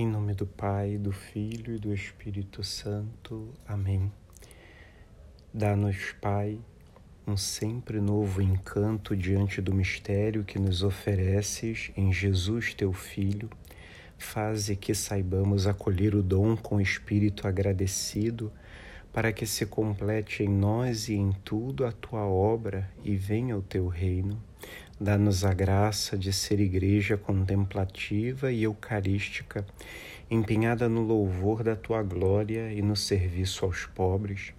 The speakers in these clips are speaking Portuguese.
Em nome do Pai, do Filho e do Espírito Santo. Amém. Dá-nos, Pai, um sempre novo encanto diante do mistério que nos ofereces em Jesus, teu Filho. Faze que saibamos acolher o dom com espírito agradecido, para que se complete em nós e em tudo a tua obra e venha o teu reino. Dá-nos a graça de ser igreja contemplativa e eucarística, empenhada no louvor da tua glória e no serviço aos pobres.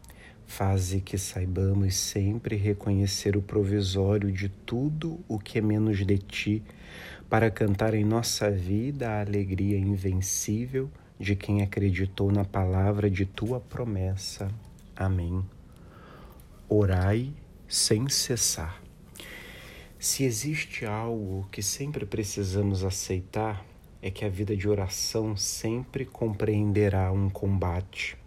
Faze que saibamos sempre reconhecer o provisório de tudo o que é menos de ti, para cantar em nossa vida a alegria invencível de quem acreditou na palavra de tua promessa. Amém. Orai sem cessar. Se existe algo que sempre precisamos aceitar, é que a vida de oração sempre compreenderá um combate.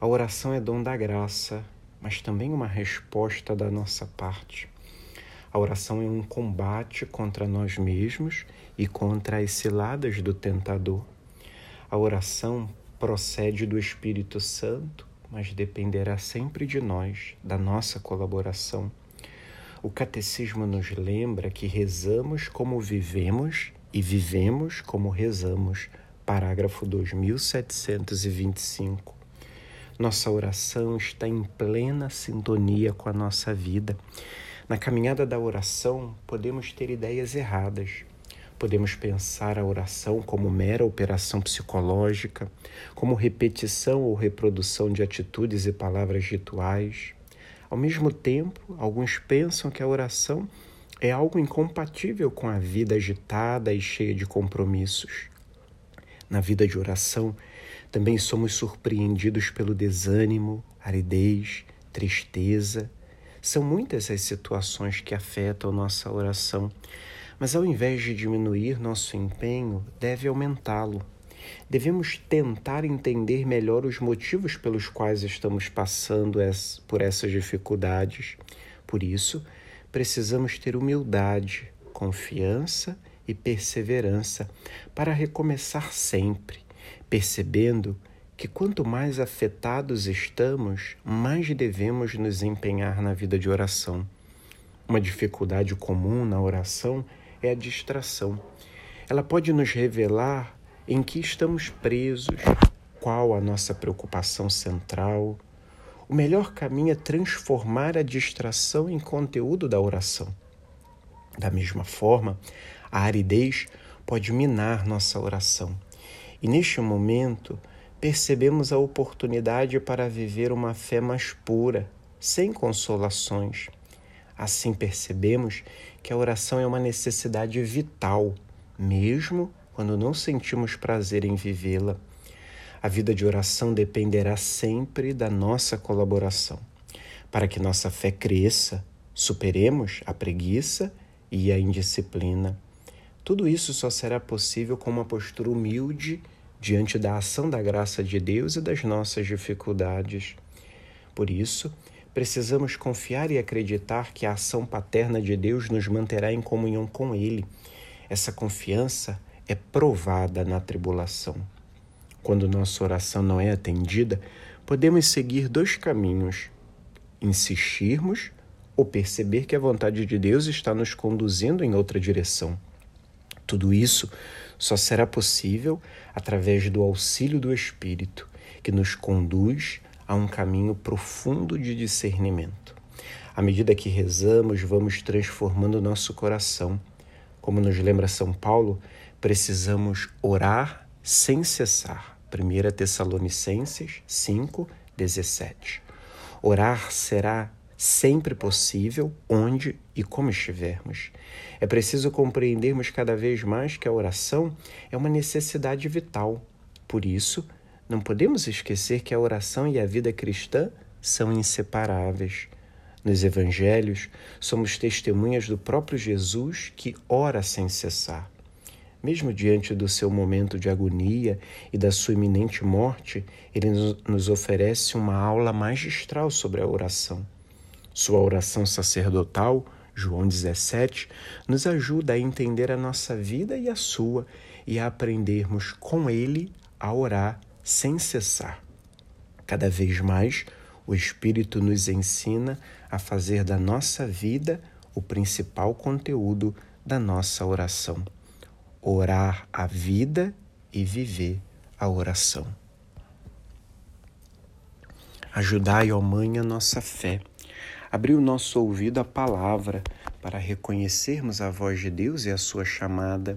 A oração é dom da graça, mas também uma resposta da nossa parte. A oração é um combate contra nós mesmos e contra as ciladas do tentador. A oração procede do Espírito Santo, mas dependerá sempre de nós, da nossa colaboração. O catecismo nos lembra que rezamos como vivemos e vivemos como rezamos. Parágrafo 2725. Nossa oração está em plena sintonia com a nossa vida. Na caminhada da oração, podemos ter ideias erradas. Podemos pensar a oração como mera operação psicológica, como repetição ou reprodução de atitudes e palavras rituais. Ao mesmo tempo, alguns pensam que a oração é algo incompatível com a vida agitada e cheia de compromissos. Na vida de oração, também somos surpreendidos pelo desânimo, aridez, tristeza. São muitas as situações que afetam nossa oração, mas ao invés de diminuir nosso empenho, deve aumentá-lo. Devemos tentar entender melhor os motivos pelos quais estamos passando por essas dificuldades. Por isso, precisamos ter humildade, confiança e perseverança para recomeçar sempre, percebendo que quanto mais afetados estamos, mais devemos nos empenhar na vida de oração. Uma dificuldade comum na oração é a distração. Ela pode nos revelar em que estamos presos, qual a nossa preocupação central. O melhor caminho é transformar a distração em conteúdo da oração. Da mesma forma, a aridez pode minar nossa oração. E neste momento, percebemos a oportunidade para viver uma fé mais pura, sem consolações. Assim percebemos que a oração é uma necessidade vital, mesmo quando não sentimos prazer em vivê-la. A vida de oração dependerá sempre da nossa colaboração. Para que nossa fé cresça, superemos a preguiça e a indisciplina. Tudo isso só será possível com uma postura humilde diante da ação da graça de Deus e das nossas dificuldades. Por isso, precisamos confiar e acreditar que a ação paterna de Deus nos manterá em comunhão com Ele. Essa confiança é provada na tribulação. Quando nossa oração não é atendida, podemos seguir dois caminhos: insistirmos ou perceber que a vontade de Deus está nos conduzindo em outra direção. Tudo isso só será possível através do auxílio do Espírito, que nos conduz a um caminho profundo de discernimento. À medida que rezamos, vamos transformando nosso coração. Como nos lembra São Paulo, precisamos orar sem cessar. 1 Tessalonicenses 5, 17. Orar será sempre possível, onde e como estivermos. É preciso compreendermos cada vez mais que a oração é uma necessidade vital. Por isso, não podemos esquecer que a oração e a vida cristã são inseparáveis. Nos evangelhos, somos testemunhas do próprio Jesus que ora sem cessar. Mesmo diante do seu momento de agonia e da sua iminente morte, ele nos oferece uma aula magistral sobre a oração. Sua oração sacerdotal, João 17, nos ajuda a entender a nossa vida e a sua e a aprendermos com Ele a orar sem cessar. Cada vez mais, o Espírito nos ensina a fazer da nossa vida o principal conteúdo da nossa oração. Orar a vida e viver a oração. Ajudai, ó Mãe, a nossa fé. Abri o nosso ouvido à palavra para reconhecermos a voz de Deus e a sua chamada.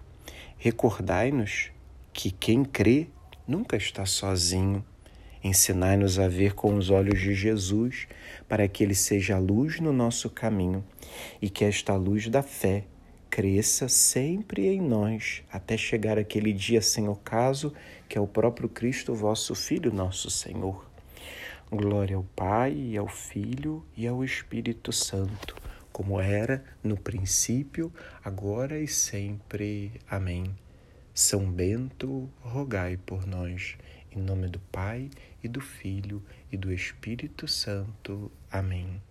Recordai-nos que quem crê nunca está sozinho. Ensinai-nos a ver com os olhos de Jesus, para que ele seja a luz no nosso caminho e que esta luz da fé cresça sempre em nós, até chegar aquele dia sem ocaso, que é o próprio Cristo, vosso Filho, nosso Senhor. Glória ao Pai, e ao Filho e ao Espírito Santo como era no princípio, agora e sempre. Amém. São Bento, rogai por nós. Em nome do Pai, e do Filho, e do Espírito Santo. Amém.